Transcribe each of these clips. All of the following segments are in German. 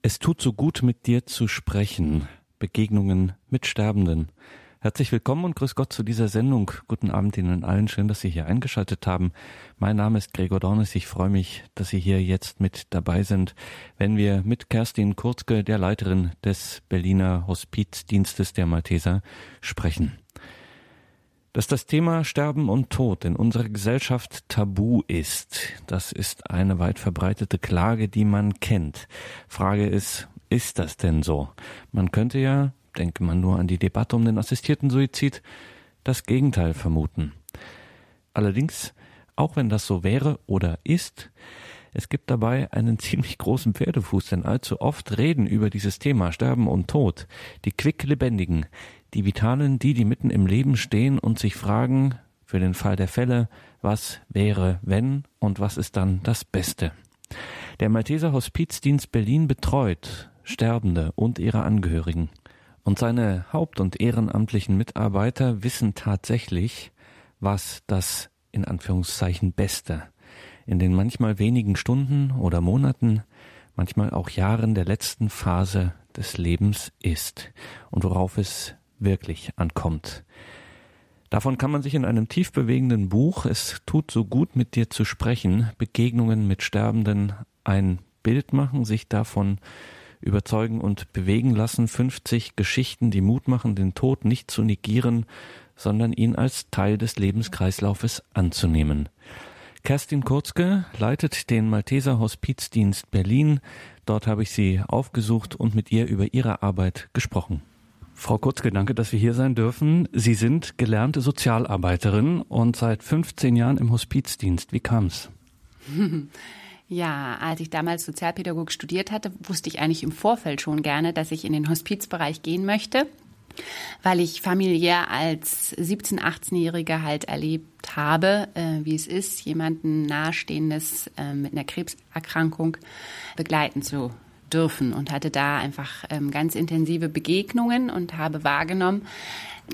Es tut so gut, mit dir zu sprechen. Begegnungen mit Sterbenden. Herzlich willkommen und grüß Gott zu dieser Sendung. Guten Abend Ihnen allen. Schön, dass Sie hier eingeschaltet haben. Mein Name ist Gregor Dornes. Ich freue mich, dass Sie hier jetzt mit dabei sind, wenn wir mit Kerstin Kurzke, der Leiterin des Berliner Hospizdienstes der Malteser, sprechen. Dass das Thema Sterben und Tod in unserer Gesellschaft tabu ist, das ist eine weit verbreitete Klage, die man kennt. Frage ist, ist das denn so? Man könnte ja, denke man nur an die Debatte um den assistierten Suizid, das Gegenteil vermuten. Allerdings, auch wenn das so wäre oder ist, es gibt dabei einen ziemlich großen Pferdefuß, denn allzu oft reden über dieses Thema Sterben und Tod die quicklebendigen, die Vitalen, die, die mitten im Leben stehen und sich fragen, für den Fall der Fälle, was wäre, wenn und was ist dann das Beste. Der Malteser Hospizdienst Berlin betreut Sterbende und ihre Angehörigen. Und seine haupt- und ehrenamtlichen Mitarbeiter wissen tatsächlich, was das in Anführungszeichen Beste in den manchmal wenigen Stunden oder Monaten, manchmal auch Jahren der letzten Phase des Lebens ist und worauf es wirklich ankommt. Davon kann man sich in einem tief bewegenden Buch Es tut so gut mit dir zu sprechen, Begegnungen mit Sterbenden ein Bild machen, sich davon überzeugen und bewegen lassen, 50 Geschichten, die Mut machen, den Tod nicht zu negieren, sondern ihn als Teil des Lebenskreislaufes anzunehmen. Kerstin Kurzke leitet den Malteser Hospizdienst Berlin. Dort habe ich sie aufgesucht und mit ihr über ihre Arbeit gesprochen. Frau Kurzke, danke, dass wir hier sein dürfen. Sie sind gelernte Sozialarbeiterin und seit 15 Jahren im Hospizdienst. Wie kam es? Ja, als ich damals Sozialpädagogik studiert hatte, wusste ich eigentlich im Vorfeld schon gerne, dass ich in den Hospizbereich gehen möchte, weil ich familiär als 17-, 18-Jährige halt erlebt habe, äh, wie es ist, jemanden nahestehendes äh, mit einer Krebserkrankung begleiten zu dürfen und hatte da einfach ähm, ganz intensive Begegnungen und habe wahrgenommen,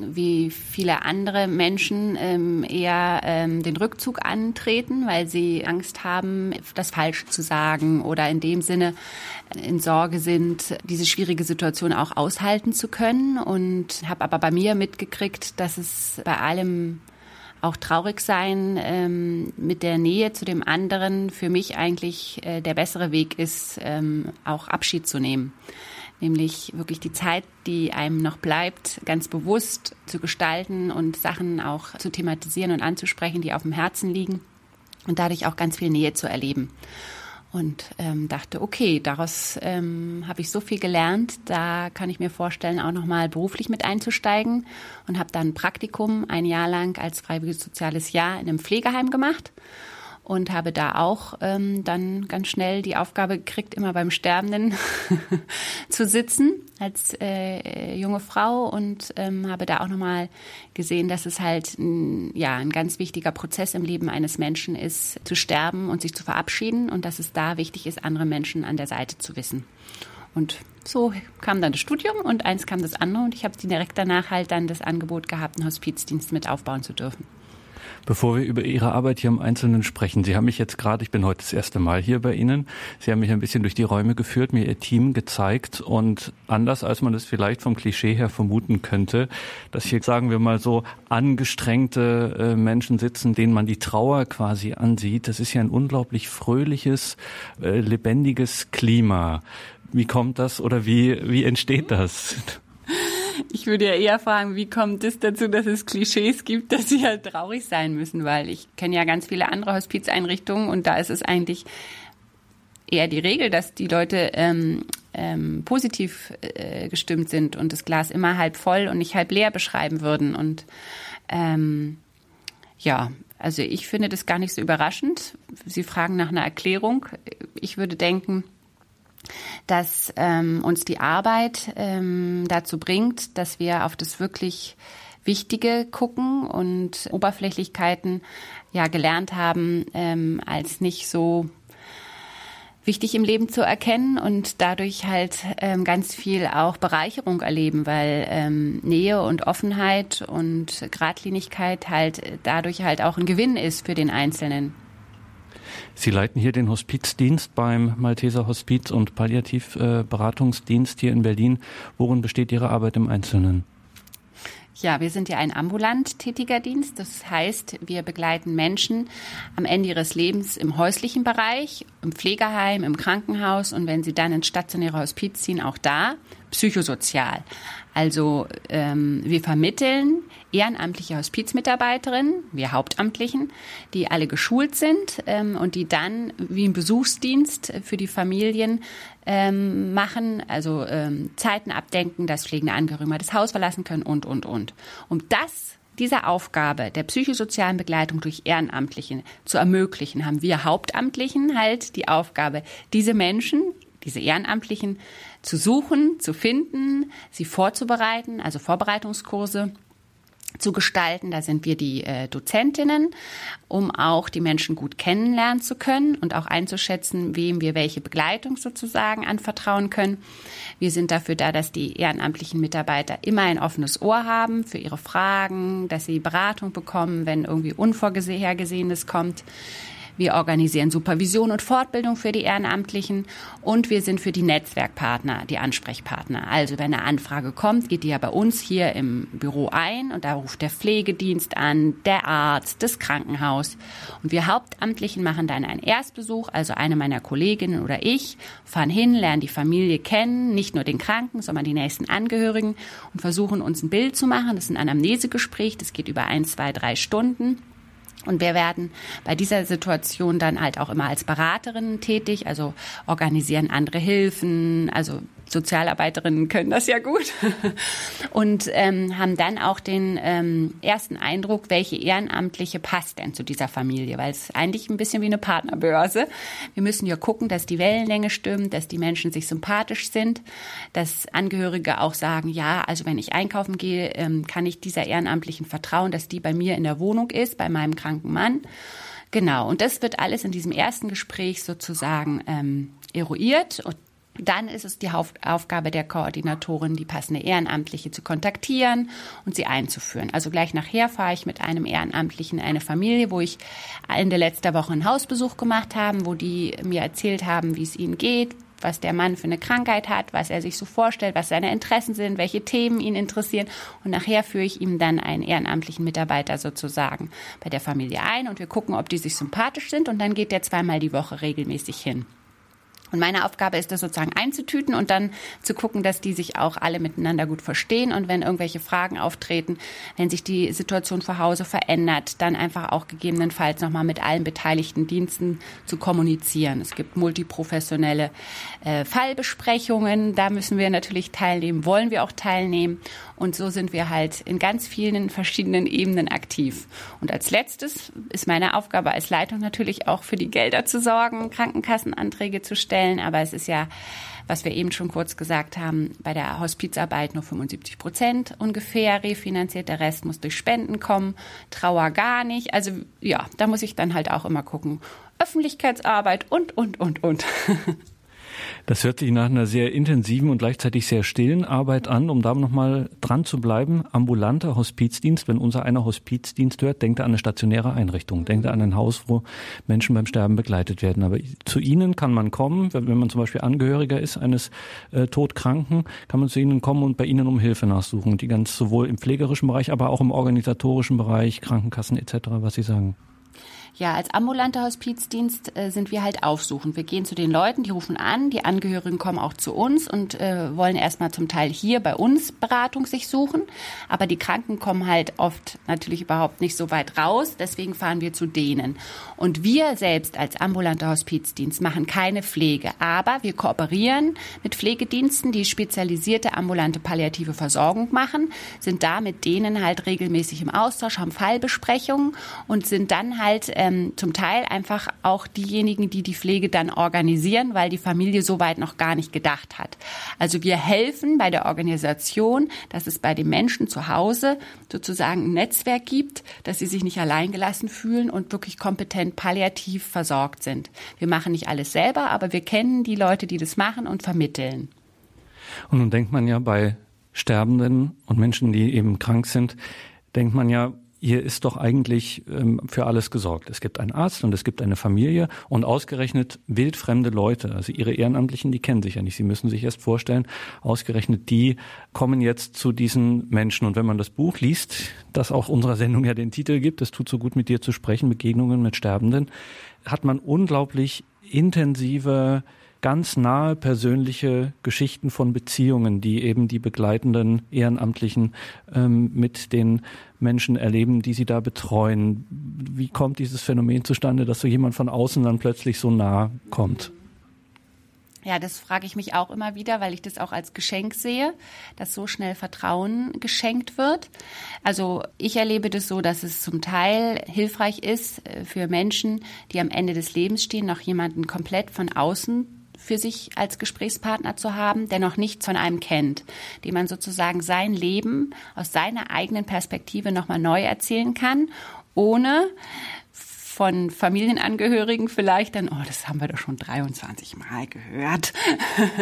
wie viele andere Menschen ähm, eher ähm, den Rückzug antreten, weil sie Angst haben, das Falsche zu sagen oder in dem Sinne in Sorge sind, diese schwierige Situation auch aushalten zu können. Und habe aber bei mir mitgekriegt, dass es bei allem auch traurig sein ähm, mit der Nähe zu dem anderen für mich eigentlich äh, der bessere Weg ist, ähm, auch Abschied zu nehmen. Nämlich wirklich die Zeit, die einem noch bleibt, ganz bewusst zu gestalten und Sachen auch zu thematisieren und anzusprechen, die auf dem Herzen liegen und dadurch auch ganz viel Nähe zu erleben und ähm, dachte, okay, daraus ähm, habe ich so viel gelernt, da kann ich mir vorstellen, auch nochmal beruflich mit einzusteigen. Und habe dann ein Praktikum ein Jahr lang als freiwilliges soziales Jahr in einem Pflegeheim gemacht und habe da auch ähm, dann ganz schnell die Aufgabe gekriegt, immer beim Sterbenden zu sitzen als äh, junge Frau und ähm, habe da auch nochmal gesehen, dass es halt ein, ja ein ganz wichtiger Prozess im Leben eines Menschen ist, zu sterben und sich zu verabschieden und dass es da wichtig ist, andere Menschen an der Seite zu wissen. Und so kam dann das Studium und eins kam das andere und ich habe direkt danach halt dann das Angebot gehabt, einen Hospizdienst mit aufbauen zu dürfen. Bevor wir über Ihre Arbeit hier im Einzelnen sprechen, Sie haben mich jetzt gerade, ich bin heute das erste Mal hier bei Ihnen, Sie haben mich ein bisschen durch die Räume geführt, mir Ihr Team gezeigt und anders als man es vielleicht vom Klischee her vermuten könnte, dass hier, sagen wir mal so, angestrengte äh, Menschen sitzen, denen man die Trauer quasi ansieht. Das ist ja ein unglaublich fröhliches, äh, lebendiges Klima. Wie kommt das oder wie, wie entsteht das? Ich würde ja eher fragen, wie kommt es dazu, dass es Klischees gibt, dass sie halt traurig sein müssen, weil ich kenne ja ganz viele andere Hospizeinrichtungen und da ist es eigentlich eher die Regel, dass die Leute ähm, ähm, positiv äh, gestimmt sind und das Glas immer halb voll und nicht halb leer beschreiben würden. Und ähm, ja, also ich finde das gar nicht so überraschend. Sie fragen nach einer Erklärung. Ich würde denken, dass ähm, uns die Arbeit ähm, dazu bringt, dass wir auf das wirklich Wichtige gucken und Oberflächlichkeiten ja gelernt haben, ähm, als nicht so wichtig im Leben zu erkennen und dadurch halt ähm, ganz viel auch Bereicherung erleben, weil ähm, Nähe und Offenheit und Gradlinigkeit halt dadurch halt auch ein Gewinn ist für den Einzelnen. Sie leiten hier den Hospizdienst beim Malteser Hospiz und Palliativberatungsdienst hier in Berlin. Worin besteht Ihre Arbeit im Einzelnen? Ja, wir sind ja ein ambulant tätiger Dienst. Das heißt, wir begleiten Menschen am Ende ihres Lebens im häuslichen Bereich, im Pflegeheim, im Krankenhaus und wenn sie dann ins stationäre Hospiz ziehen, auch da psychosozial. Also ähm, wir vermitteln ehrenamtliche Hospizmitarbeiterinnen, wir Hauptamtlichen, die alle geschult sind ähm, und die dann wie ein Besuchsdienst für die Familien ähm, machen, also ähm, Zeiten abdenken, dass pflegende Angehörige das Haus verlassen können und, und, und. Um das dieser Aufgabe der psychosozialen Begleitung durch Ehrenamtliche zu ermöglichen, haben wir Hauptamtlichen halt die Aufgabe, diese Menschen, diese Ehrenamtlichen zu suchen, zu finden, sie vorzubereiten, also Vorbereitungskurse zu gestalten. Da sind wir die äh, Dozentinnen, um auch die Menschen gut kennenlernen zu können und auch einzuschätzen, wem wir welche Begleitung sozusagen anvertrauen können. Wir sind dafür da, dass die ehrenamtlichen Mitarbeiter immer ein offenes Ohr haben für ihre Fragen, dass sie Beratung bekommen, wenn irgendwie Unvorhergesehenes kommt. Wir organisieren Supervision und Fortbildung für die Ehrenamtlichen und wir sind für die Netzwerkpartner die Ansprechpartner. Also wenn eine Anfrage kommt, geht die ja bei uns hier im Büro ein und da ruft der Pflegedienst an, der Arzt, das Krankenhaus. Und wir Hauptamtlichen machen dann einen Erstbesuch, also eine meiner Kolleginnen oder ich, fahren hin, lernen die Familie kennen, nicht nur den Kranken, sondern die nächsten Angehörigen und versuchen uns ein Bild zu machen. Das ist ein Anamnesegespräch, das geht über ein, zwei, drei Stunden. Und wir werden bei dieser Situation dann halt auch immer als Beraterinnen tätig, also organisieren andere Hilfen, also Sozialarbeiterinnen können das ja gut und ähm, haben dann auch den ähm, ersten Eindruck, welche Ehrenamtliche passt denn zu dieser Familie, weil es eigentlich ein bisschen wie eine Partnerbörse. Wir müssen ja gucken, dass die Wellenlänge stimmt, dass die Menschen sich sympathisch sind, dass Angehörige auch sagen, ja, also wenn ich einkaufen gehe, ähm, kann ich dieser Ehrenamtlichen vertrauen, dass die bei mir in der Wohnung ist, bei meinem kranken Mann. Genau, und das wird alles in diesem ersten Gespräch sozusagen ähm, eruiert und dann ist es die Aufgabe der Koordinatorin, die passende Ehrenamtliche zu kontaktieren und sie einzuführen. Also gleich nachher fahre ich mit einem Ehrenamtlichen in eine Familie, wo ich Ende letzter Woche einen Hausbesuch gemacht habe, wo die mir erzählt haben, wie es ihnen geht, was der Mann für eine Krankheit hat, was er sich so vorstellt, was seine Interessen sind, welche Themen ihn interessieren. Und nachher führe ich ihm dann einen ehrenamtlichen Mitarbeiter sozusagen bei der Familie ein und wir gucken, ob die sich sympathisch sind und dann geht der zweimal die Woche regelmäßig hin. Und meine Aufgabe ist das sozusagen einzutüten und dann zu gucken, dass die sich auch alle miteinander gut verstehen. Und wenn irgendwelche Fragen auftreten, wenn sich die Situation zu Hause verändert, dann einfach auch gegebenenfalls nochmal mit allen beteiligten Diensten zu kommunizieren. Es gibt multiprofessionelle äh, Fallbesprechungen, da müssen wir natürlich teilnehmen, wollen wir auch teilnehmen und so sind wir halt in ganz vielen verschiedenen Ebenen aktiv. Und als letztes ist meine Aufgabe als Leitung natürlich auch für die Gelder zu sorgen, Krankenkassenanträge zu stellen. Aber es ist ja, was wir eben schon kurz gesagt haben, bei der Hospizarbeit nur 75 Prozent ungefähr refinanziert. Der Rest muss durch Spenden kommen. Trauer gar nicht. Also ja, da muss ich dann halt auch immer gucken. Öffentlichkeitsarbeit und, und, und, und. Das hört sich nach einer sehr intensiven und gleichzeitig sehr stillen Arbeit an, um da nochmal dran zu bleiben. Ambulanter Hospizdienst, wenn unser einer Hospizdienst hört, denkt er an eine stationäre Einrichtung, denkt er an ein Haus, wo Menschen beim Sterben begleitet werden. Aber zu Ihnen kann man kommen, wenn man zum Beispiel Angehöriger ist eines äh, Todkranken, kann man zu Ihnen kommen und bei Ihnen um Hilfe nachsuchen, die ganz sowohl im pflegerischen Bereich, aber auch im organisatorischen Bereich, Krankenkassen etc., was Sie sagen. Ja, als ambulanter Hospizdienst äh, sind wir halt aufsuchend. Wir gehen zu den Leuten, die rufen an, die Angehörigen kommen auch zu uns und äh, wollen erstmal zum Teil hier bei uns Beratung sich suchen. Aber die Kranken kommen halt oft natürlich überhaupt nicht so weit raus. Deswegen fahren wir zu denen. Und wir selbst als ambulanter Hospizdienst machen keine Pflege. Aber wir kooperieren mit Pflegediensten, die spezialisierte ambulante palliative Versorgung machen, sind da mit denen halt regelmäßig im Austausch, haben Fallbesprechungen und sind dann halt äh, ähm, zum Teil einfach auch diejenigen, die die Pflege dann organisieren, weil die Familie so weit noch gar nicht gedacht hat. Also wir helfen bei der Organisation, dass es bei den Menschen zu Hause sozusagen ein Netzwerk gibt, dass sie sich nicht alleingelassen fühlen und wirklich kompetent palliativ versorgt sind. Wir machen nicht alles selber, aber wir kennen die Leute, die das machen und vermitteln. Und nun denkt man ja bei Sterbenden und Menschen, die eben krank sind, denkt man ja, hier ist doch eigentlich ähm, für alles gesorgt. Es gibt einen Arzt und es gibt eine Familie und ausgerechnet wildfremde Leute, also ihre Ehrenamtlichen, die kennen sich ja nicht. Sie müssen sich erst vorstellen, ausgerechnet die kommen jetzt zu diesen Menschen. Und wenn man das Buch liest, das auch unserer Sendung ja den Titel gibt, es tut so gut mit dir zu sprechen, Begegnungen mit Sterbenden, hat man unglaublich intensive ganz nahe persönliche Geschichten von Beziehungen, die eben die begleitenden Ehrenamtlichen ähm, mit den Menschen erleben, die sie da betreuen. Wie kommt dieses Phänomen zustande, dass so jemand von außen dann plötzlich so nah kommt? Ja, das frage ich mich auch immer wieder, weil ich das auch als Geschenk sehe, dass so schnell Vertrauen geschenkt wird. Also ich erlebe das so, dass es zum Teil hilfreich ist äh, für Menschen, die am Ende des Lebens stehen, noch jemanden komplett von außen für sich als Gesprächspartner zu haben, der noch nichts von einem kennt, dem man sozusagen sein Leben aus seiner eigenen Perspektive nochmal neu erzählen kann, ohne von Familienangehörigen vielleicht dann, oh, das haben wir doch schon 23 Mal gehört,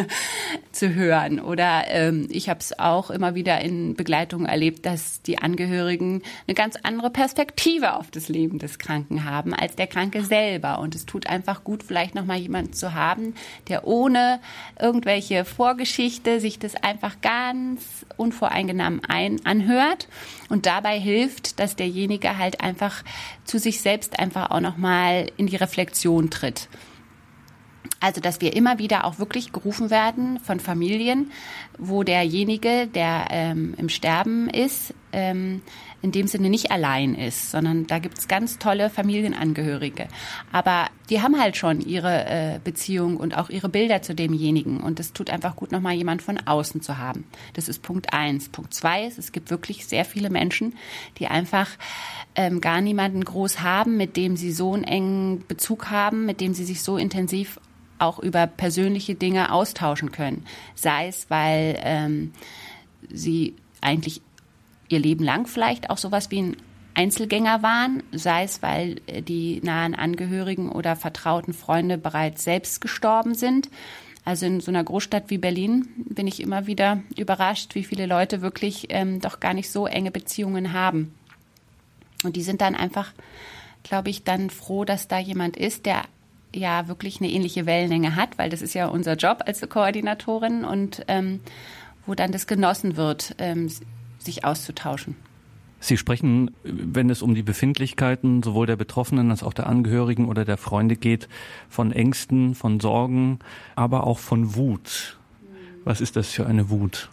zu hören. Oder ähm, ich habe es auch immer wieder in Begleitung erlebt, dass die Angehörigen eine ganz andere Perspektive auf das Leben des Kranken haben als der Kranke selber. Und es tut einfach gut, vielleicht nochmal jemanden zu haben, der ohne irgendwelche Vorgeschichte sich das einfach ganz unvoreingenommen ein anhört und dabei hilft, dass derjenige halt einfach zu sich selbst einfach auch nochmal in die Reflexion tritt. Also, dass wir immer wieder auch wirklich gerufen werden von Familien, wo derjenige, der ähm, im Sterben ist, ähm, in dem Sinne nicht allein ist, sondern da gibt's ganz tolle Familienangehörige. Aber die haben halt schon ihre äh, Beziehung und auch ihre Bilder zu demjenigen. Und es tut einfach gut, nochmal jemand von außen zu haben. Das ist Punkt eins. Punkt zwei ist, es gibt wirklich sehr viele Menschen, die einfach ähm, gar niemanden groß haben, mit dem sie so einen engen Bezug haben, mit dem sie sich so intensiv auch über persönliche Dinge austauschen können. Sei es, weil ähm, sie eigentlich ihr Leben lang vielleicht auch sowas wie ein Einzelgänger waren, sei es, weil äh, die nahen Angehörigen oder vertrauten Freunde bereits selbst gestorben sind. Also in so einer Großstadt wie Berlin bin ich immer wieder überrascht, wie viele Leute wirklich ähm, doch gar nicht so enge Beziehungen haben. Und die sind dann einfach, glaube ich, dann froh, dass da jemand ist, der ja wirklich eine ähnliche Wellenlänge hat, weil das ist ja unser Job als Koordinatorin und ähm, wo dann das genossen wird, ähm, sich auszutauschen. Sie sprechen, wenn es um die Befindlichkeiten sowohl der Betroffenen als auch der Angehörigen oder der Freunde geht, von Ängsten, von Sorgen, aber auch von Wut. Was ist das für eine Wut?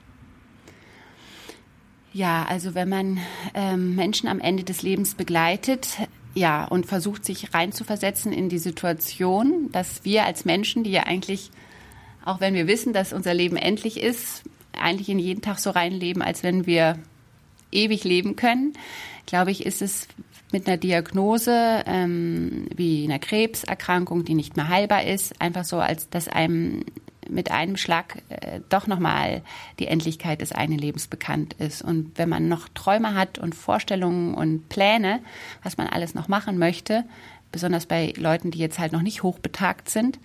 Ja, also wenn man ähm, Menschen am Ende des Lebens begleitet, ja, und versucht sich reinzuversetzen in die Situation, dass wir als Menschen, die ja eigentlich, auch wenn wir wissen, dass unser Leben endlich ist, eigentlich in jeden Tag so reinleben, als wenn wir ewig leben können, glaube ich, ist es mit einer Diagnose ähm, wie einer Krebserkrankung, die nicht mehr heilbar ist, einfach so, als dass einem mit einem Schlag äh, doch nochmal die Endlichkeit des eigenen Lebens bekannt ist. Und wenn man noch Träume hat und Vorstellungen und Pläne, was man alles noch machen möchte, besonders bei Leuten, die jetzt halt noch nicht hochbetagt sind,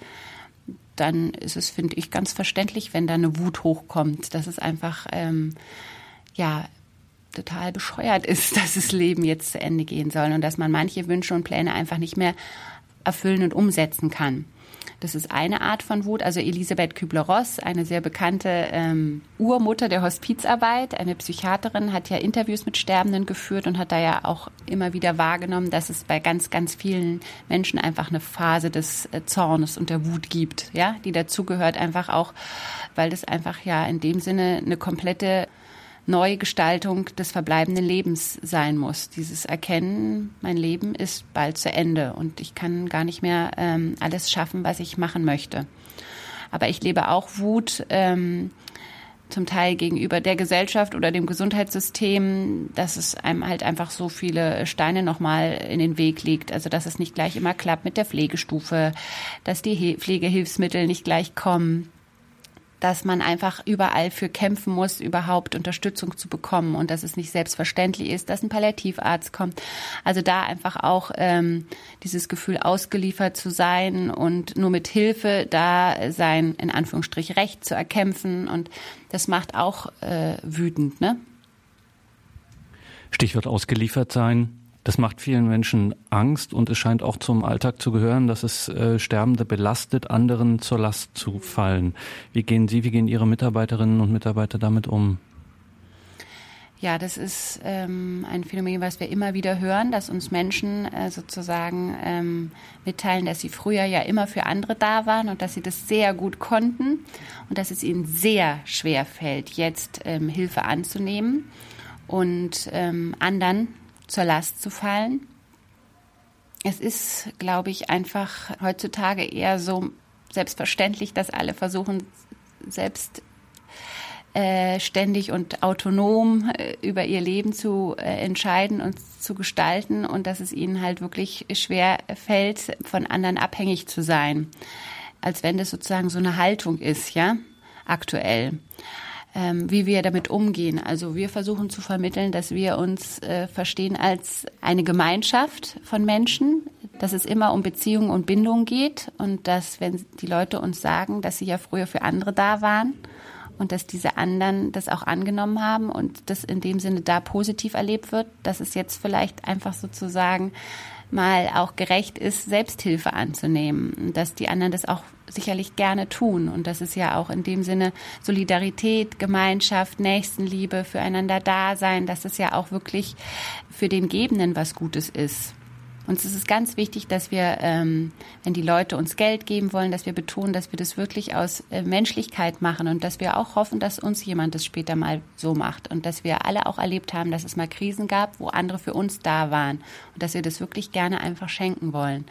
dann ist es, finde ich, ganz verständlich, wenn da eine Wut hochkommt, dass es einfach, ähm, ja, total bescheuert ist, dass das Leben jetzt zu Ende gehen soll und dass man manche Wünsche und Pläne einfach nicht mehr erfüllen und umsetzen kann. Das ist eine Art von Wut. Also Elisabeth Kübler-Ross, eine sehr bekannte ähm, Urmutter der Hospizarbeit, eine Psychiaterin, hat ja Interviews mit Sterbenden geführt und hat da ja auch immer wieder wahrgenommen, dass es bei ganz, ganz vielen Menschen einfach eine Phase des äh, Zornes und der Wut gibt, ja, die dazugehört einfach auch, weil das einfach ja in dem Sinne eine komplette Neugestaltung des verbleibenden Lebens sein muss. Dieses Erkennen, mein Leben ist bald zu Ende und ich kann gar nicht mehr ähm, alles schaffen, was ich machen möchte. Aber ich lebe auch Wut. Ähm, zum Teil gegenüber der Gesellschaft oder dem Gesundheitssystem, dass es einem halt einfach so viele Steine nochmal in den Weg legt. Also dass es nicht gleich immer klappt mit der Pflegestufe, dass die Pflegehilfsmittel nicht gleich kommen, dass man einfach überall für kämpfen muss, überhaupt Unterstützung zu bekommen und dass es nicht selbstverständlich ist, dass ein Palliativarzt kommt. Also da einfach auch ähm, dieses Gefühl ausgeliefert zu sein und nur mit Hilfe da sein, in Anführungsstrich, Recht zu erkämpfen und das macht auch äh, wütend, ne? Stichwort ausgeliefert sein. Das macht vielen Menschen Angst und es scheint auch zum Alltag zu gehören, dass es äh, Sterbende belastet, anderen zur Last zu fallen. Wie gehen Sie, wie gehen Ihre Mitarbeiterinnen und Mitarbeiter damit um? Ja, das ist ähm, ein Phänomen, was wir immer wieder hören, dass uns Menschen äh, sozusagen ähm, mitteilen, dass sie früher ja immer für andere da waren und dass sie das sehr gut konnten und dass es ihnen sehr schwer fällt, jetzt ähm, Hilfe anzunehmen und ähm, anderen zur Last zu fallen. Es ist, glaube ich, einfach heutzutage eher so selbstverständlich, dass alle versuchen, selbst äh, ständig und autonom äh, über ihr Leben zu äh, entscheiden und zu gestalten und dass es ihnen halt wirklich schwer fällt, von anderen abhängig zu sein. Als wenn das sozusagen so eine Haltung ist, ja, aktuell. Ähm, wie wir damit umgehen. Also wir versuchen zu vermitteln, dass wir uns äh, verstehen als eine Gemeinschaft von Menschen, dass es immer um Beziehungen und Bindung geht und dass, wenn die Leute uns sagen, dass sie ja früher für andere da waren, und dass diese anderen das auch angenommen haben und das in dem Sinne da positiv erlebt wird, dass es jetzt vielleicht einfach sozusagen mal auch gerecht ist, Selbsthilfe anzunehmen. Dass die anderen das auch sicherlich gerne tun. Und dass es ja auch in dem Sinne Solidarität, Gemeinschaft, Nächstenliebe, füreinander da sein, dass es ja auch wirklich für den Gebenden was Gutes ist. Uns ist es ganz wichtig, dass wir, ähm, wenn die Leute uns Geld geben wollen, dass wir betonen, dass wir das wirklich aus äh, Menschlichkeit machen und dass wir auch hoffen, dass uns jemand das später mal so macht und dass wir alle auch erlebt haben, dass es mal Krisen gab, wo andere für uns da waren und dass wir das wirklich gerne einfach schenken wollen.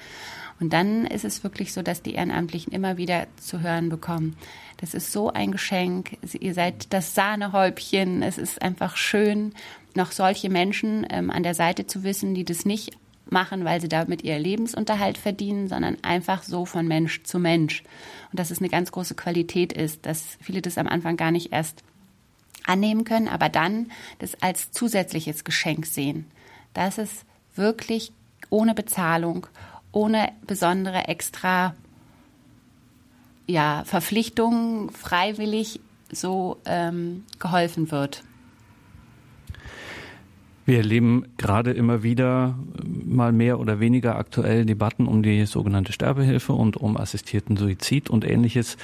Und dann ist es wirklich so, dass die Ehrenamtlichen immer wieder zu hören bekommen. Das ist so ein Geschenk. Ihr seid das Sahnehäubchen. Es ist einfach schön, noch solche Menschen ähm, an der Seite zu wissen, die das nicht machen, weil sie damit ihr Lebensunterhalt verdienen, sondern einfach so von Mensch zu Mensch. Und dass es eine ganz große Qualität ist, dass viele das am Anfang gar nicht erst annehmen können, aber dann das als zusätzliches Geschenk sehen. Dass es wirklich ohne Bezahlung, ohne besondere extra ja, Verpflichtungen freiwillig so ähm, geholfen wird. Wir erleben gerade immer wieder mal mehr oder weniger aktuell Debatten um die sogenannte Sterbehilfe und um assistierten Suizid und ähnliches.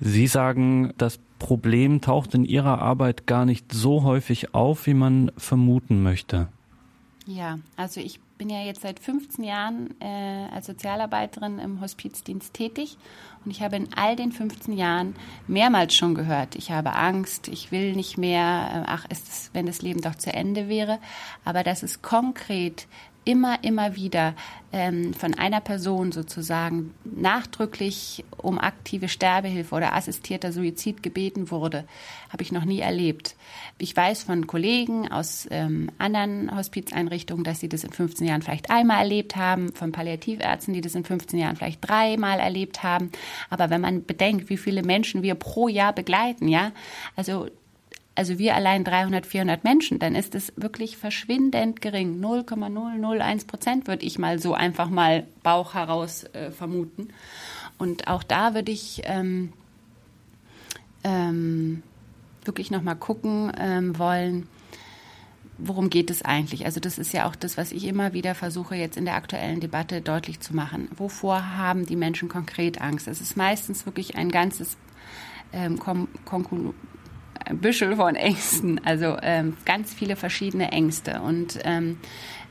Sie sagen, das Problem taucht in Ihrer Arbeit gar nicht so häufig auf, wie man vermuten möchte. Ja, also ich bin ja jetzt seit 15 Jahren äh, als Sozialarbeiterin im Hospizdienst tätig und ich habe in all den 15 Jahren mehrmals schon gehört, ich habe Angst, ich will nicht mehr, äh, ach, ist es, wenn das Leben doch zu Ende wäre. Aber dass es konkret immer, immer wieder ähm, von einer Person sozusagen nachdrücklich um aktive Sterbehilfe oder assistierter Suizid gebeten wurde, habe ich noch nie erlebt. Ich weiß von Kollegen aus ähm, anderen Hospizeinrichtungen, dass sie das in 15 Jahren vielleicht einmal erlebt haben, von Palliativärzten, die das in 15 Jahren vielleicht dreimal erlebt haben. Aber wenn man bedenkt, wie viele Menschen wir pro Jahr begleiten, ja, also also wir allein 300, 400 Menschen, dann ist es wirklich verschwindend gering. 0,001 Prozent würde ich mal so einfach mal Bauch heraus äh, vermuten. Und auch da würde ich ähm, ähm, wirklich nochmal gucken ähm, wollen, worum geht es eigentlich? Also das ist ja auch das, was ich immer wieder versuche jetzt in der aktuellen Debatte deutlich zu machen. Wovor haben die Menschen konkret Angst? Es ist meistens wirklich ein ganzes ähm, ein Büschel von Ängsten, also ähm, ganz viele verschiedene Ängste. Und ähm,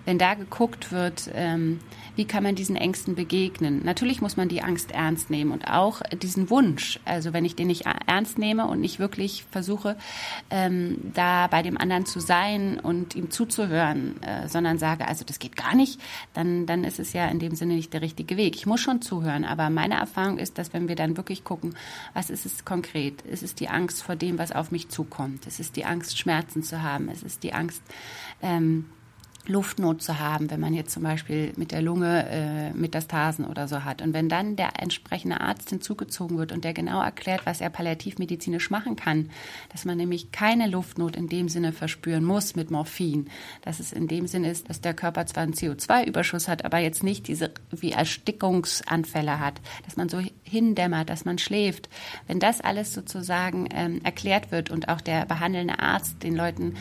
wenn da geguckt wird, ähm, wie kann man diesen Ängsten begegnen? Natürlich muss man die Angst ernst nehmen und auch diesen Wunsch. Also wenn ich den nicht ernst nehme und nicht wirklich versuche, ähm, da bei dem anderen zu sein und ihm zuzuhören, äh, sondern sage, also das geht gar nicht, dann, dann ist es ja in dem Sinne nicht der richtige Weg. Ich muss schon zuhören, aber meine Erfahrung ist, dass wenn wir dann wirklich gucken, was ist es konkret? Es ist die Angst vor dem, was auf mich zukommt. Es ist die Angst, Schmerzen zu haben. Es ist die Angst, ähm, Luftnot zu haben, wenn man jetzt zum Beispiel mit der Lunge äh, Metastasen oder so hat. Und wenn dann der entsprechende Arzt hinzugezogen wird und der genau erklärt, was er palliativmedizinisch machen kann, dass man nämlich keine Luftnot in dem Sinne verspüren muss mit Morphin, dass es in dem Sinne ist, dass der Körper zwar einen CO2-Überschuss hat, aber jetzt nicht diese wie Erstickungsanfälle hat, dass man so hindämmert, dass man schläft. Wenn das alles sozusagen ähm, erklärt wird und auch der behandelnde Arzt den Leuten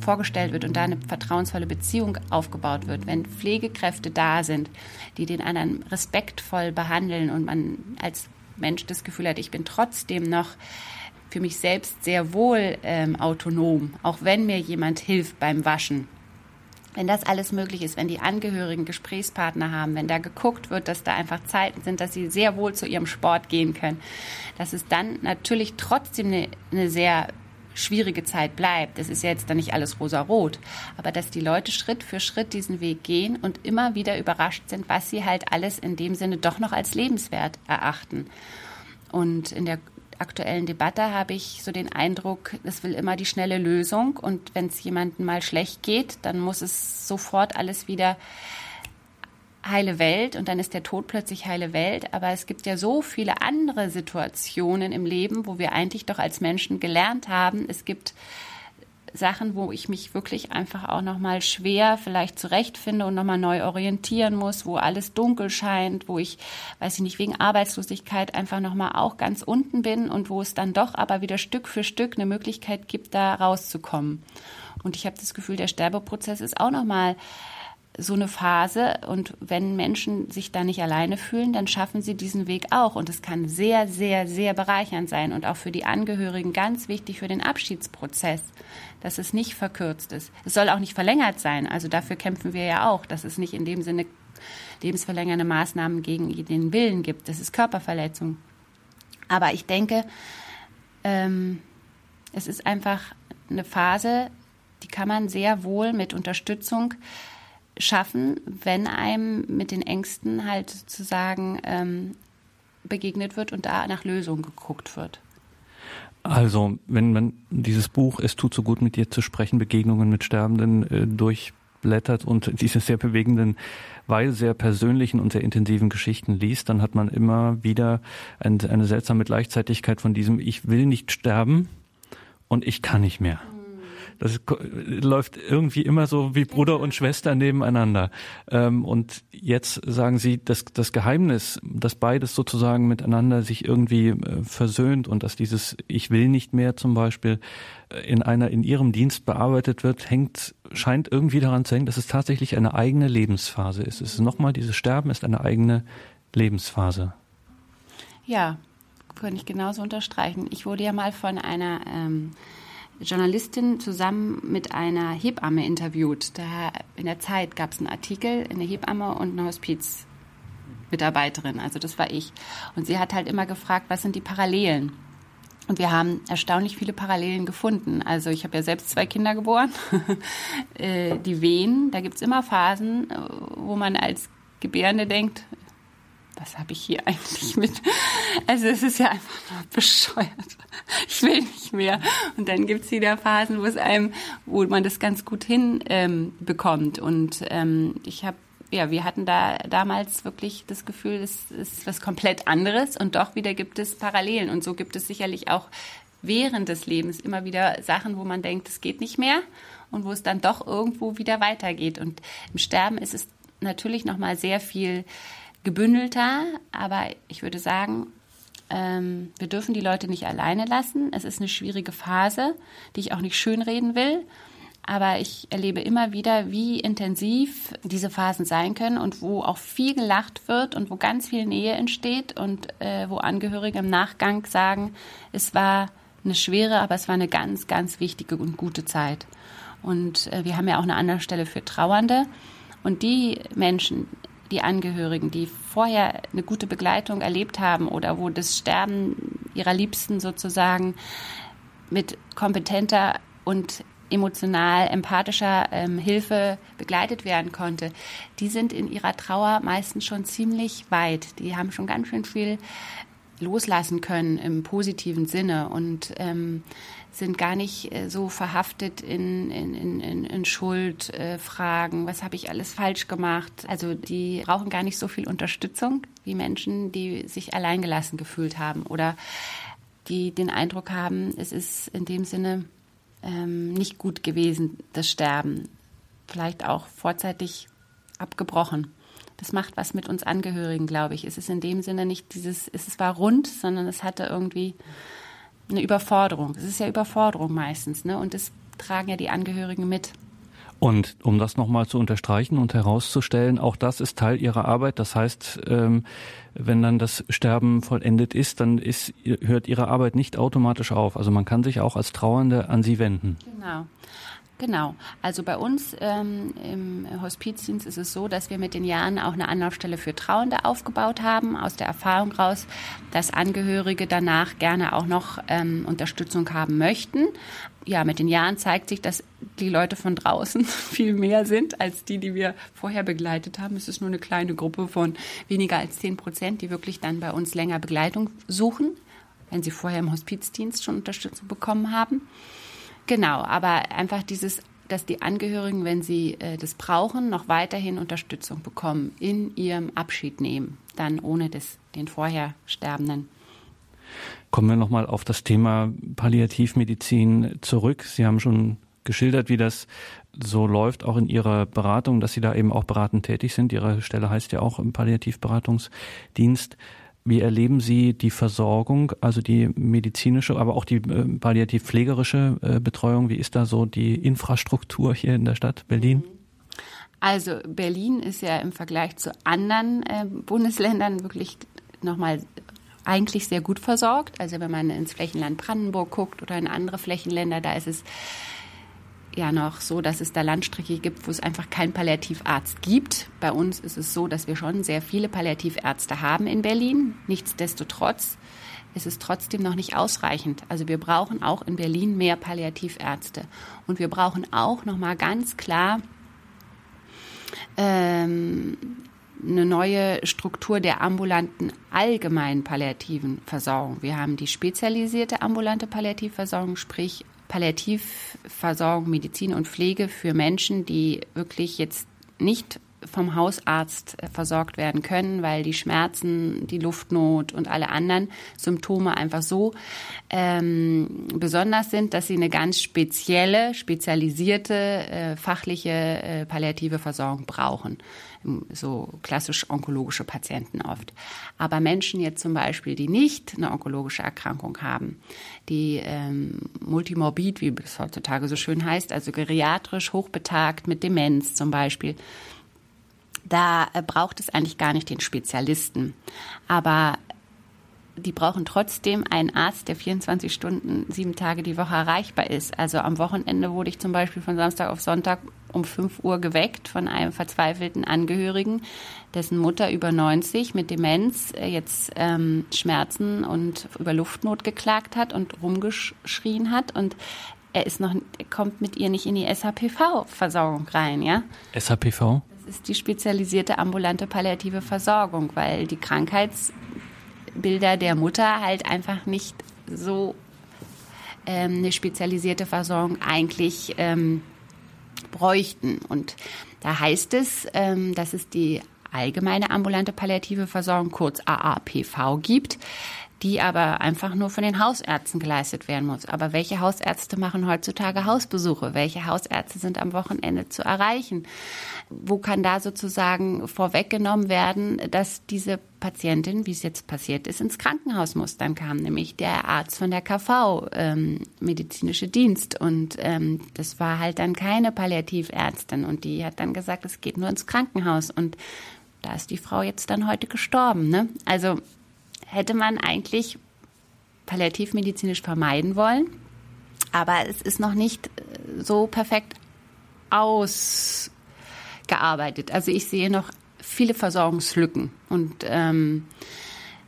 vorgestellt wird und da eine vertrauensvolle Beziehung aufgebaut wird, wenn Pflegekräfte da sind, die den anderen respektvoll behandeln und man als Mensch das Gefühl hat, ich bin trotzdem noch für mich selbst sehr wohl ähm, autonom, auch wenn mir jemand hilft beim Waschen. Wenn das alles möglich ist, wenn die Angehörigen Gesprächspartner haben, wenn da geguckt wird, dass da einfach Zeiten sind, dass sie sehr wohl zu ihrem Sport gehen können, dass es dann natürlich trotzdem eine, eine sehr schwierige Zeit bleibt. Das ist ja jetzt dann nicht alles rosa-rot, aber dass die Leute Schritt für Schritt diesen Weg gehen und immer wieder überrascht sind, was sie halt alles in dem Sinne doch noch als lebenswert erachten. Und in der aktuellen Debatte habe ich so den Eindruck, es will immer die schnelle Lösung und wenn es jemandem mal schlecht geht, dann muss es sofort alles wieder heile Welt und dann ist der Tod plötzlich heile Welt. Aber es gibt ja so viele andere Situationen im Leben, wo wir eigentlich doch als Menschen gelernt haben. Es gibt Sachen, wo ich mich wirklich einfach auch nochmal schwer vielleicht zurechtfinde und nochmal neu orientieren muss, wo alles dunkel scheint, wo ich, weiß ich nicht, wegen Arbeitslosigkeit einfach nochmal auch ganz unten bin und wo es dann doch aber wieder Stück für Stück eine Möglichkeit gibt, da rauszukommen. Und ich habe das Gefühl, der Sterbeprozess ist auch nochmal so eine Phase. Und wenn Menschen sich da nicht alleine fühlen, dann schaffen sie diesen Weg auch. Und es kann sehr, sehr, sehr bereichernd sein und auch für die Angehörigen ganz wichtig für den Abschiedsprozess, dass es nicht verkürzt ist. Es soll auch nicht verlängert sein. Also dafür kämpfen wir ja auch, dass es nicht in dem Sinne lebensverlängernde Maßnahmen gegen den Willen gibt. Das ist Körperverletzung. Aber ich denke, ähm, es ist einfach eine Phase, die kann man sehr wohl mit Unterstützung schaffen, wenn einem mit den Ängsten halt sozusagen ähm, begegnet wird und da nach Lösungen geguckt wird. Also, wenn man dieses Buch Es tut so gut mit dir zu sprechen, Begegnungen mit Sterbenden äh, durchblättert und diese sehr bewegenden, weil sehr persönlichen und sehr intensiven Geschichten liest, dann hat man immer wieder ein, eine seltsame Gleichzeitigkeit von diesem Ich will nicht sterben und ich kann nicht mehr. Das läuft irgendwie immer so wie Bruder und Schwester nebeneinander. Ähm, und jetzt sagen Sie, dass das Geheimnis, dass beides sozusagen miteinander sich irgendwie äh, versöhnt und dass dieses Ich will nicht mehr zum Beispiel äh, in einer in Ihrem Dienst bearbeitet wird, hängt, scheint irgendwie daran zu hängen, dass es tatsächlich eine eigene Lebensphase ist. Es ist nochmal, dieses Sterben ist eine eigene Lebensphase. Ja, kann ich genauso unterstreichen. Ich wurde ja mal von einer ähm, Journalistin zusammen mit einer Hebamme interviewt. Da in der Zeit gab es einen Artikel, eine Hebamme und eine Hospizmitarbeiterin, also das war ich. Und sie hat halt immer gefragt, was sind die Parallelen? Und wir haben erstaunlich viele Parallelen gefunden. Also ich habe ja selbst zwei Kinder geboren. Äh, die Wehen, da gibt es immer Phasen, wo man als Gebärende denkt, was habe ich hier eigentlich mit? Also es ist ja einfach nur bescheuert. Ich will nicht mehr. Und dann gibt es wieder Phasen, wo es einem, wo man das ganz gut hinbekommt. Ähm, und ähm, ich habe ja, wir hatten da damals wirklich das Gefühl, es ist was komplett anderes und doch wieder gibt es Parallelen. Und so gibt es sicherlich auch während des Lebens immer wieder Sachen, wo man denkt, es geht nicht mehr und wo es dann doch irgendwo wieder weitergeht. Und im Sterben ist es natürlich nochmal sehr viel gebündelter, aber ich würde sagen, ähm, wir dürfen die Leute nicht alleine lassen. Es ist eine schwierige Phase, die ich auch nicht schönreden will. Aber ich erlebe immer wieder, wie intensiv diese Phasen sein können und wo auch viel gelacht wird und wo ganz viel Nähe entsteht und äh, wo Angehörige im Nachgang sagen, es war eine schwere, aber es war eine ganz, ganz wichtige und gute Zeit. Und äh, wir haben ja auch eine andere Stelle für Trauernde. Und die Menschen, die Angehörigen, die vorher eine gute Begleitung erlebt haben oder wo das Sterben ihrer Liebsten sozusagen mit kompetenter und emotional empathischer ähm, Hilfe begleitet werden konnte, die sind in ihrer Trauer meistens schon ziemlich weit. Die haben schon ganz schön viel loslassen können im positiven Sinne und ähm, sind gar nicht äh, so verhaftet in, in, in, in Schuldfragen, äh, was habe ich alles falsch gemacht. Also die brauchen gar nicht so viel Unterstützung wie Menschen, die sich alleingelassen gefühlt haben oder die den Eindruck haben, es ist in dem Sinne ähm, nicht gut gewesen, das Sterben. Vielleicht auch vorzeitig abgebrochen. Das macht was mit uns Angehörigen, glaube ich. Es ist in dem Sinne nicht dieses, es war rund, sondern es hatte irgendwie eine Überforderung. Es ist ja Überforderung meistens, ne? Und es tragen ja die Angehörigen mit. Und um das nochmal zu unterstreichen und herauszustellen, auch das ist Teil Ihrer Arbeit. Das heißt, ähm, wenn dann das Sterben vollendet ist, dann ist, hört Ihre Arbeit nicht automatisch auf. Also man kann sich auch als Trauernde an Sie wenden. Genau. Genau. Also bei uns ähm, im Hospizdienst ist es so, dass wir mit den Jahren auch eine Anlaufstelle für Trauernde aufgebaut haben, aus der Erfahrung raus, dass Angehörige danach gerne auch noch ähm, Unterstützung haben möchten. Ja, mit den Jahren zeigt sich, dass die Leute von draußen viel mehr sind als die, die wir vorher begleitet haben. Es ist nur eine kleine Gruppe von weniger als zehn Prozent, die wirklich dann bei uns länger Begleitung suchen, wenn sie vorher im Hospizdienst schon Unterstützung bekommen haben. Genau, aber einfach dieses, dass die Angehörigen, wenn sie äh, das brauchen, noch weiterhin Unterstützung bekommen in ihrem Abschied nehmen, dann ohne das, den vorher Sterbenden. Kommen wir nochmal auf das Thema Palliativmedizin zurück. Sie haben schon geschildert, wie das so läuft, auch in Ihrer Beratung, dass Sie da eben auch beratend tätig sind. Ihre Stelle heißt ja auch im Palliativberatungsdienst. Wie erleben Sie die Versorgung, also die medizinische, aber auch die äh, palliativ-pflegerische äh, Betreuung? Wie ist da so die Infrastruktur hier in der Stadt Berlin? Also Berlin ist ja im Vergleich zu anderen äh, Bundesländern wirklich nochmal eigentlich sehr gut versorgt. Also wenn man ins Flächenland Brandenburg guckt oder in andere Flächenländer, da ist es ja noch so, dass es da Landstriche gibt, wo es einfach keinen Palliativarzt gibt. Bei uns ist es so, dass wir schon sehr viele Palliativärzte haben in Berlin. Nichtsdestotrotz ist es trotzdem noch nicht ausreichend. Also wir brauchen auch in Berlin mehr Palliativärzte. Und wir brauchen auch noch mal ganz klar ähm, eine neue Struktur der ambulanten allgemeinen palliativen Versorgung. Wir haben die spezialisierte ambulante Palliativversorgung, sprich Palliativversorgung, Medizin und Pflege für Menschen, die wirklich jetzt nicht vom Hausarzt versorgt werden können, weil die Schmerzen, die Luftnot und alle anderen Symptome einfach so ähm, besonders sind, dass sie eine ganz spezielle, spezialisierte, äh, fachliche äh, palliative Versorgung brauchen so klassisch onkologische Patienten oft. Aber Menschen jetzt zum Beispiel, die nicht eine onkologische Erkrankung haben, die ähm, multimorbid, wie es heutzutage so schön heißt, also geriatrisch, hochbetagt mit Demenz zum Beispiel, da äh, braucht es eigentlich gar nicht den Spezialisten. Aber die brauchen trotzdem einen Arzt, der 24 Stunden, sieben Tage die Woche erreichbar ist. Also am Wochenende wurde ich zum Beispiel von Samstag auf Sonntag um 5 Uhr geweckt von einem verzweifelten Angehörigen, dessen Mutter über 90 mit Demenz äh, jetzt ähm, Schmerzen und über Luftnot geklagt hat und rumgeschrien hat und er ist noch, er kommt mit ihr nicht in die SHPV-Versorgung rein, ja? SHPV? Das ist die spezialisierte ambulante palliative Versorgung, weil die Krankheitsbilder der Mutter halt einfach nicht so ähm, eine spezialisierte Versorgung eigentlich ähm, bräuchten. Und da heißt es, ähm, dass es die allgemeine ambulante palliative Versorgung, kurz AAPV, gibt, die aber einfach nur von den Hausärzten geleistet werden muss. Aber welche Hausärzte machen heutzutage Hausbesuche? Welche Hausärzte sind am Wochenende zu erreichen? Wo kann da sozusagen vorweggenommen werden, dass diese Patientin, wie es jetzt passiert ist, ins Krankenhaus muss? Dann kam nämlich der Arzt von der KV, ähm, medizinische Dienst, und ähm, das war halt dann keine Palliativärztin und die hat dann gesagt, es geht nur ins Krankenhaus und da ist die Frau jetzt dann heute gestorben. Ne? Also hätte man eigentlich palliativmedizinisch vermeiden wollen. Aber es ist noch nicht äh, so perfekt ausgearbeitet. Also ich sehe noch viele Versorgungslücken. Und ähm,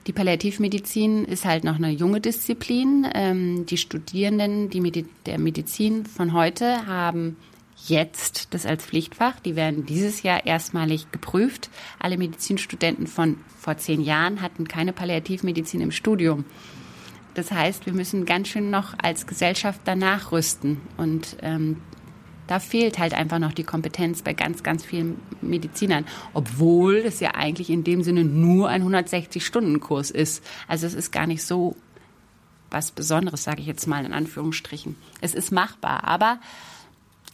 die Palliativmedizin ist halt noch eine junge Disziplin. Ähm, die Studierenden die Medi der Medizin von heute haben jetzt das als Pflichtfach. Die werden dieses Jahr erstmalig geprüft. Alle Medizinstudenten von vor zehn Jahren hatten keine Palliativmedizin im Studium. Das heißt, wir müssen ganz schön noch als Gesellschaft danach rüsten. Und ähm, da fehlt halt einfach noch die Kompetenz bei ganz, ganz vielen Medizinern, obwohl es ja eigentlich in dem Sinne nur ein 160-Stunden-Kurs ist. Also es ist gar nicht so was Besonderes, sage ich jetzt mal in Anführungsstrichen. Es ist machbar, aber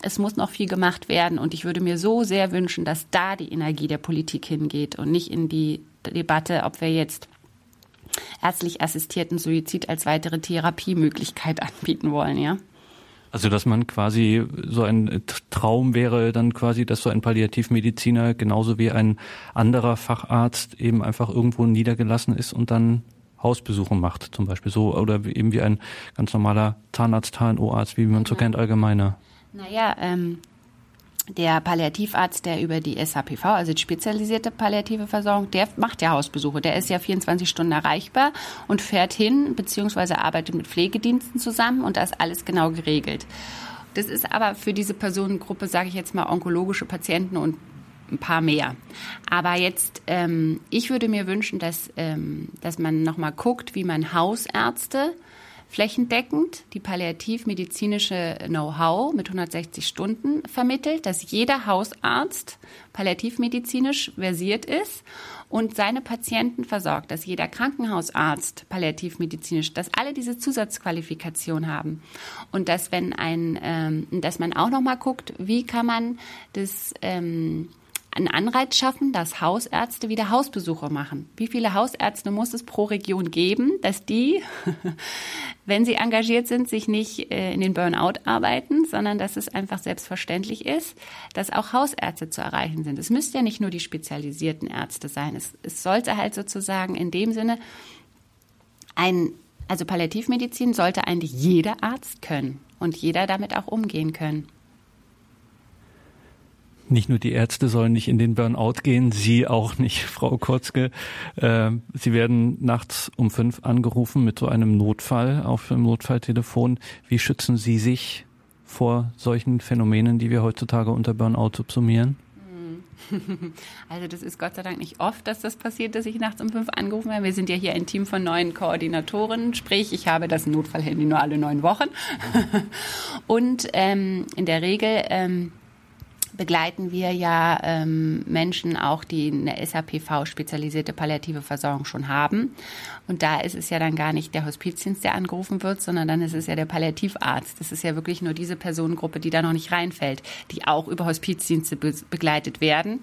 es muss noch viel gemacht werden und ich würde mir so sehr wünschen, dass da die Energie der Politik hingeht und nicht in die Debatte, ob wir jetzt ärztlich assistierten Suizid als weitere Therapiemöglichkeit anbieten wollen, ja. Also dass man quasi so ein Traum wäre dann quasi, dass so ein Palliativmediziner genauso wie ein anderer Facharzt eben einfach irgendwo niedergelassen ist und dann Hausbesuche macht, zum Beispiel so oder eben wie ein ganz normaler Zahnarzt, HNO-Arzt, wie man mhm. so kennt allgemeiner. Naja, ähm, der Palliativarzt, der über die SHPV, also die spezialisierte palliative Versorgung, der macht ja Hausbesuche. Der ist ja 24 Stunden erreichbar und fährt hin, beziehungsweise arbeitet mit Pflegediensten zusammen und da ist alles genau geregelt. Das ist aber für diese Personengruppe, sage ich jetzt mal, onkologische Patienten und ein paar mehr. Aber jetzt, ähm, ich würde mir wünschen, dass, ähm, dass man nochmal guckt, wie man Hausärzte flächendeckend die palliativmedizinische Know-how mit 160 Stunden vermittelt, dass jeder Hausarzt palliativmedizinisch versiert ist und seine Patienten versorgt, dass jeder Krankenhausarzt palliativmedizinisch, dass alle diese Zusatzqualifikation haben. Und dass wenn ein, ähm, dass man auch noch mal guckt, wie kann man das ähm, einen Anreiz schaffen, dass Hausärzte wieder Hausbesuche machen. Wie viele Hausärzte muss es pro Region geben, dass die, wenn sie engagiert sind, sich nicht äh, in den Burnout arbeiten, sondern dass es einfach selbstverständlich ist, dass auch Hausärzte zu erreichen sind. Es müsste ja nicht nur die spezialisierten Ärzte sein. Es, es sollte halt sozusagen in dem Sinne ein, also Palliativmedizin sollte eigentlich jeder Arzt können und jeder damit auch umgehen können. Nicht nur die Ärzte sollen nicht in den Burnout gehen, Sie auch nicht, Frau Kotzke. Äh, Sie werden nachts um fünf angerufen mit so einem Notfall auf dem Notfalltelefon. Wie schützen Sie sich vor solchen Phänomenen, die wir heutzutage unter Burnout subsumieren? Also das ist Gott sei Dank nicht oft, dass das passiert, dass ich nachts um fünf angerufen werde. Wir sind ja hier ein Team von neun Koordinatoren, sprich ich habe das Notfallhandy nur alle neun Wochen. Und ähm, in der Regel ähm, begleiten wir ja ähm, Menschen auch, die eine SAPV-spezialisierte palliative Versorgung schon haben. Und da ist es ja dann gar nicht der Hospizdienst, der angerufen wird, sondern dann ist es ja der Palliativarzt. Das ist ja wirklich nur diese Personengruppe, die da noch nicht reinfällt, die auch über Hospizdienste be begleitet werden.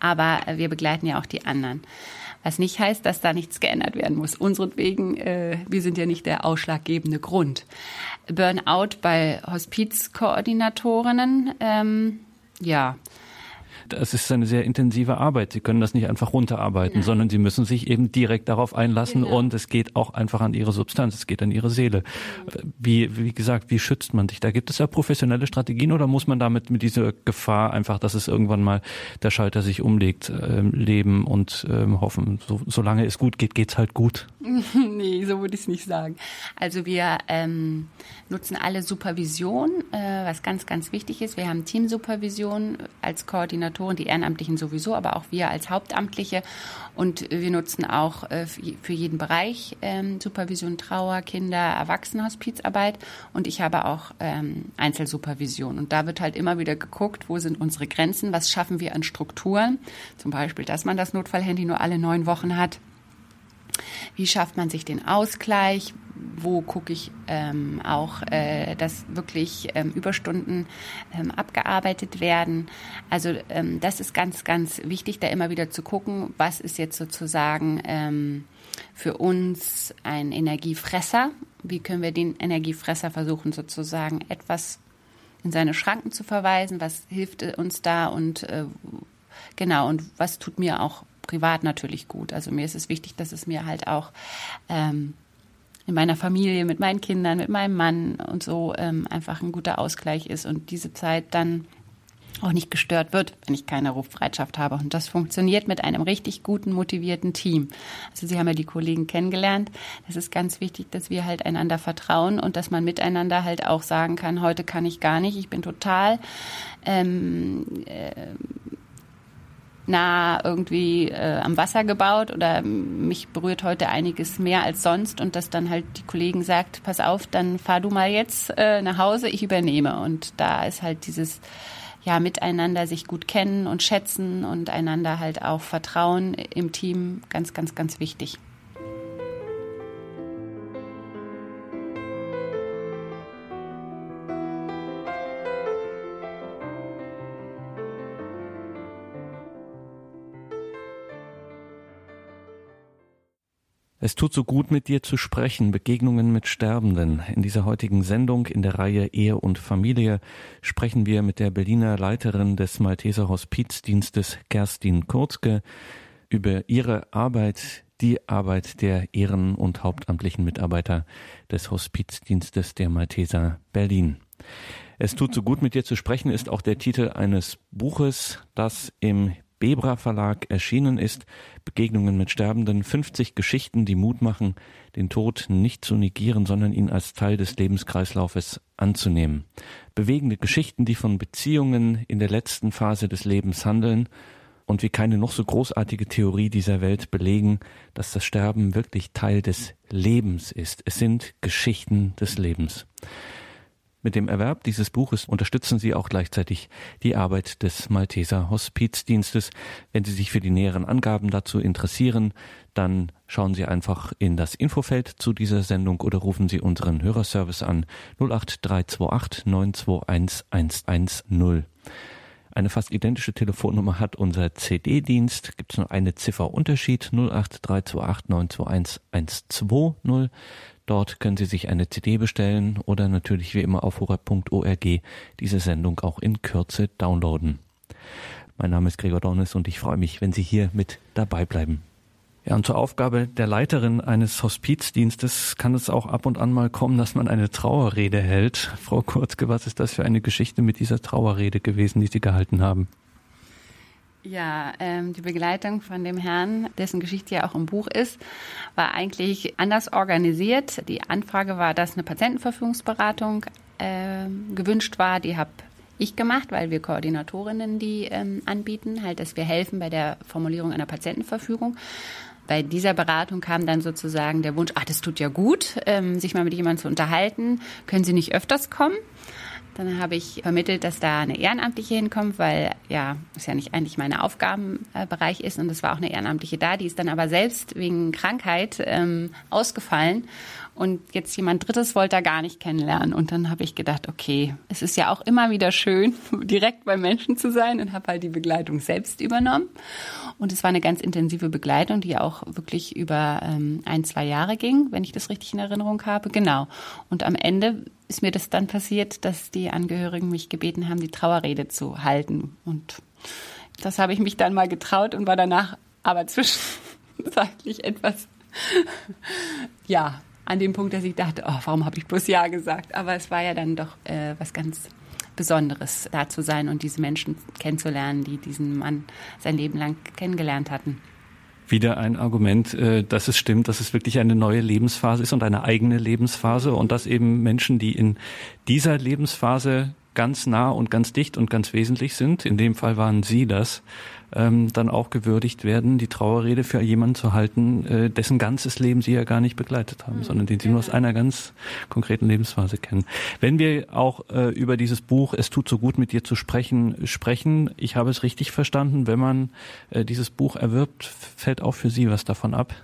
Aber wir begleiten ja auch die anderen. Was nicht heißt, dass da nichts geändert werden muss. Unseretwegen, äh, wir sind ja nicht der ausschlaggebende Grund. Burnout bei Hospizkoordinatorinnen. Ähm, ja. Das ist eine sehr intensive Arbeit. Sie können das nicht einfach runterarbeiten, Nein. sondern Sie müssen sich eben direkt darauf einlassen genau. und es geht auch einfach an Ihre Substanz, es geht an Ihre Seele. Wie, wie gesagt, wie schützt man sich? Da gibt es ja professionelle Strategien oder muss man damit mit dieser Gefahr einfach, dass es irgendwann mal der Schalter sich umlegt, äh, leben und äh, hoffen, so, solange es gut geht, geht's halt gut? nee, so würde ich es nicht sagen. Also wir ähm, nutzen alle Supervision, äh, was ganz, ganz wichtig ist. Wir haben Teamsupervision als Koordinatoren, die Ehrenamtlichen sowieso, aber auch wir als Hauptamtliche. Und wir nutzen auch äh, für jeden Bereich ähm, Supervision Trauer, Kinder, Erwachsenenhospizarbeit. Und ich habe auch ähm, Einzelsupervision. Und da wird halt immer wieder geguckt, wo sind unsere Grenzen, was schaffen wir an Strukturen. Zum Beispiel, dass man das Notfallhandy nur alle neun Wochen hat wie schafft man sich den Ausgleich? Wo gucke ich ähm, auch, äh, dass wirklich ähm, Überstunden ähm, abgearbeitet werden? Also ähm, das ist ganz, ganz wichtig, da immer wieder zu gucken, was ist jetzt sozusagen ähm, für uns ein Energiefresser? Wie können wir den Energiefresser versuchen, sozusagen etwas in seine Schranken zu verweisen? Was hilft uns da und äh, genau und was tut mir auch privat natürlich gut. Also mir ist es wichtig, dass es mir halt auch ähm, in meiner Familie, mit meinen Kindern, mit meinem Mann und so ähm, einfach ein guter Ausgleich ist und diese Zeit dann auch nicht gestört wird, wenn ich keine Rufbereitschaft habe. Und das funktioniert mit einem richtig guten, motivierten Team. Also Sie haben ja die Kollegen kennengelernt. Das ist ganz wichtig, dass wir halt einander vertrauen und dass man miteinander halt auch sagen kann, heute kann ich gar nicht, ich bin total ähm, äh, nah irgendwie äh, am Wasser gebaut oder mich berührt heute einiges mehr als sonst und dass dann halt die Kollegen sagt, pass auf, dann fahr du mal jetzt äh, nach Hause, ich übernehme. Und da ist halt dieses ja miteinander sich gut kennen und schätzen und einander halt auch vertrauen im Team ganz, ganz, ganz wichtig. Es tut so gut, mit dir zu sprechen. Begegnungen mit Sterbenden. In dieser heutigen Sendung in der Reihe Ehe und Familie sprechen wir mit der Berliner Leiterin des Malteser Hospizdienstes Kerstin Kurzke über ihre Arbeit, die Arbeit der Ehren- und hauptamtlichen Mitarbeiter des Hospizdienstes der Malteser Berlin. Es tut so gut, mit dir zu sprechen, ist auch der Titel eines Buches, das im Bebra Verlag erschienen ist. Begegnungen mit Sterbenden, 50 Geschichten, die Mut machen, den Tod nicht zu negieren, sondern ihn als Teil des Lebenskreislaufes anzunehmen. Bewegende Geschichten, die von Beziehungen in der letzten Phase des Lebens handeln und wie keine noch so großartige Theorie dieser Welt belegen, dass das Sterben wirklich Teil des Lebens ist. Es sind Geschichten des Lebens. Mit dem Erwerb dieses Buches unterstützen Sie auch gleichzeitig die Arbeit des Malteser Hospizdienstes. Wenn Sie sich für die näheren Angaben dazu interessieren, dann schauen Sie einfach in das Infofeld zu dieser Sendung oder rufen Sie unseren Hörerservice an 08328 921 110. Eine fast identische Telefonnummer hat unser CD-Dienst. Gibt es nur eine Ziffer Unterschied 08328 921 120. Dort können Sie sich eine CD bestellen oder natürlich wie immer auf horeb.org diese Sendung auch in Kürze downloaden. Mein Name ist Gregor Dornes und ich freue mich, wenn Sie hier mit dabei bleiben. Ja, und zur Aufgabe der Leiterin eines Hospizdienstes kann es auch ab und an mal kommen, dass man eine Trauerrede hält. Frau Kurzke, was ist das für eine Geschichte mit dieser Trauerrede gewesen, die Sie gehalten haben? Ja, ähm, die Begleitung von dem Herrn, dessen Geschichte ja auch im Buch ist, war eigentlich anders organisiert. Die Anfrage war, dass eine Patientenverfügungsberatung äh, gewünscht war. Die habe ich gemacht, weil wir Koordinatorinnen die ähm, anbieten, halt, dass wir helfen bei der Formulierung einer Patientenverfügung. Bei dieser Beratung kam dann sozusagen der Wunsch, ach, das tut ja gut, ähm, sich mal mit jemandem zu unterhalten. Können Sie nicht öfters kommen? Dann habe ich vermittelt, dass da eine Ehrenamtliche hinkommt, weil ja, es ja nicht eigentlich mein Aufgabenbereich ist. Und es war auch eine Ehrenamtliche da, die ist dann aber selbst wegen Krankheit ähm, ausgefallen. Und jetzt jemand Drittes wollte er gar nicht kennenlernen. Und dann habe ich gedacht, okay, es ist ja auch immer wieder schön, direkt bei Menschen zu sein und habe halt die Begleitung selbst übernommen. Und es war eine ganz intensive Begleitung, die auch wirklich über ähm, ein, zwei Jahre ging, wenn ich das richtig in Erinnerung habe. Genau. Und am Ende ist mir das dann passiert, dass die Angehörigen mich gebeten haben, die Trauerrede zu halten. Und das habe ich mich dann mal getraut und war danach aber zwischenzeitlich etwas, ja, an dem Punkt, dass ich dachte, oh, warum habe ich bloß Ja gesagt? Aber es war ja dann doch äh, was ganz Besonderes, da zu sein und diese Menschen kennenzulernen, die diesen Mann sein Leben lang kennengelernt hatten. Wieder ein Argument, äh, dass es stimmt, dass es wirklich eine neue Lebensphase ist und eine eigene Lebensphase und dass eben Menschen, die in dieser Lebensphase ganz nah und ganz dicht und ganz wesentlich sind, in dem Fall waren Sie das, ähm, dann auch gewürdigt werden, die Trauerrede für jemanden zu halten, äh, dessen ganzes Leben sie ja gar nicht begleitet haben, mhm, sondern den sie nur aus einer ganz konkreten Lebensphase kennen. Wenn wir auch äh, über dieses Buch Es tut so gut mit dir zu sprechen sprechen, ich habe es richtig verstanden, wenn man äh, dieses Buch erwirbt, fällt auch für Sie was davon ab?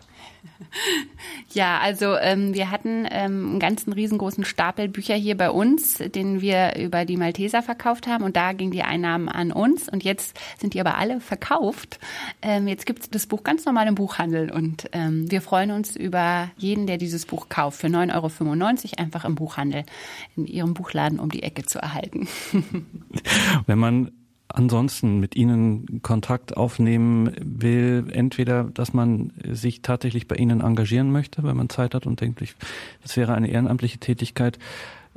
Ja, also ähm, wir hatten ähm, einen ganzen riesengroßen Stapel Bücher hier bei uns, den wir über die Malteser verkauft haben und da gingen die Einnahmen an uns und jetzt sind die aber alle verkauft. Ähm, jetzt gibt es das Buch ganz normal im Buchhandel und ähm, wir freuen uns über jeden, der dieses Buch kauft für 9,95 Euro einfach im Buchhandel in ihrem Buchladen um die Ecke zu erhalten. Wenn man ansonsten mit Ihnen Kontakt aufnehmen will, entweder, dass man sich tatsächlich bei Ihnen engagieren möchte, wenn man Zeit hat und denkt, das wäre eine ehrenamtliche Tätigkeit,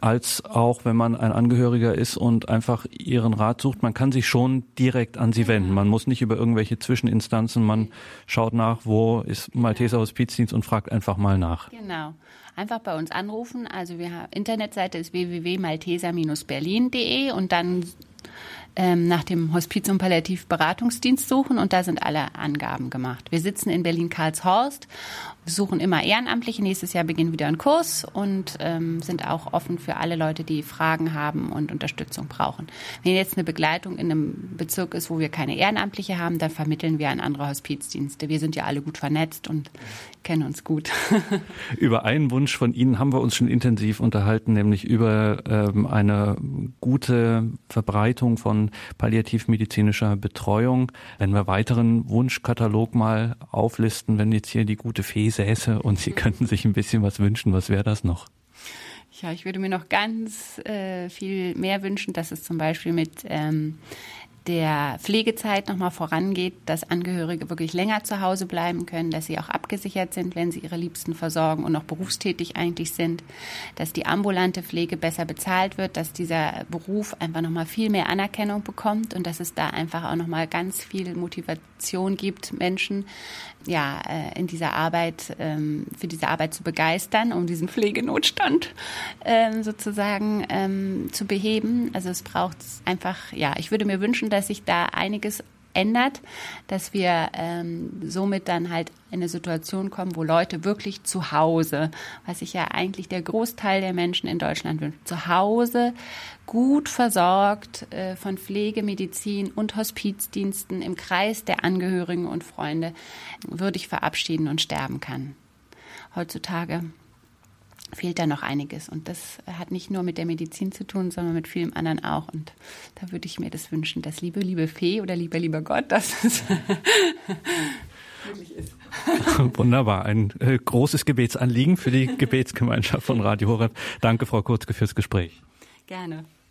als auch wenn man ein Angehöriger ist und einfach Ihren Rat sucht. Man kann sich schon direkt an Sie wenden. Man muss nicht über irgendwelche Zwischeninstanzen, man schaut nach, wo ist Malteser Hospizdienst und fragt einfach mal nach. Genau. Einfach bei uns anrufen. Also wir haben Internetseite ist www.malteser-berlin.de und dann ähm, nach dem Hospiz- und Palliativberatungsdienst suchen und da sind alle Angaben gemacht. Wir sitzen in Berlin-Karlshorst, suchen immer Ehrenamtliche. Nächstes Jahr beginnt wieder ein Kurs und ähm, sind auch offen für alle Leute, die Fragen haben und Unterstützung brauchen. Wenn jetzt eine Begleitung in einem Bezirk ist, wo wir keine Ehrenamtliche haben, dann vermitteln wir an andere Hospizdienste. Wir sind ja alle gut vernetzt und kennen uns gut. über einen Wunsch von Ihnen haben wir uns schon intensiv unterhalten, nämlich über ähm, eine gute Verbreitung von von palliativmedizinischer Betreuung. Wenn wir weiteren Wunschkatalog mal auflisten, wenn jetzt hier die gute Fee säße und Sie könnten sich ein bisschen was wünschen, was wäre das noch? Ja, ich würde mir noch ganz äh, viel mehr wünschen, dass es zum Beispiel mit ähm, der Pflegezeit nochmal vorangeht, dass Angehörige wirklich länger zu Hause bleiben können, dass sie auch abgesichert sind, wenn sie ihre Liebsten versorgen und noch berufstätig eigentlich sind, dass die ambulante Pflege besser bezahlt wird, dass dieser Beruf einfach nochmal viel mehr Anerkennung bekommt und dass es da einfach auch nochmal ganz viel Motivation gibt, Menschen ja, äh, in dieser Arbeit, ähm, für diese Arbeit zu begeistern, um diesen Pflegenotstand ähm, sozusagen ähm, zu beheben. Also es braucht einfach, ja, ich würde mir wünschen, dass sich da einiges ändert, dass wir ähm, somit dann halt in eine Situation kommen, wo Leute wirklich zu Hause, was sich ja eigentlich der Großteil der Menschen in Deutschland wünscht, zu Hause gut versorgt äh, von Pflege, Medizin und Hospizdiensten im Kreis der Angehörigen und Freunde würdig verabschieden und sterben kann. Heutzutage fehlt da noch einiges. Und das hat nicht nur mit der Medizin zu tun, sondern mit vielem anderen auch. Und da würde ich mir das wünschen, dass liebe, liebe Fee oder lieber, lieber Gott, dass es wirklich ist. Wunderbar. Ein äh, großes Gebetsanliegen für die Gebetsgemeinschaft von Radio Horeb. Danke, Frau Kurzke, fürs Gespräch. Gerne.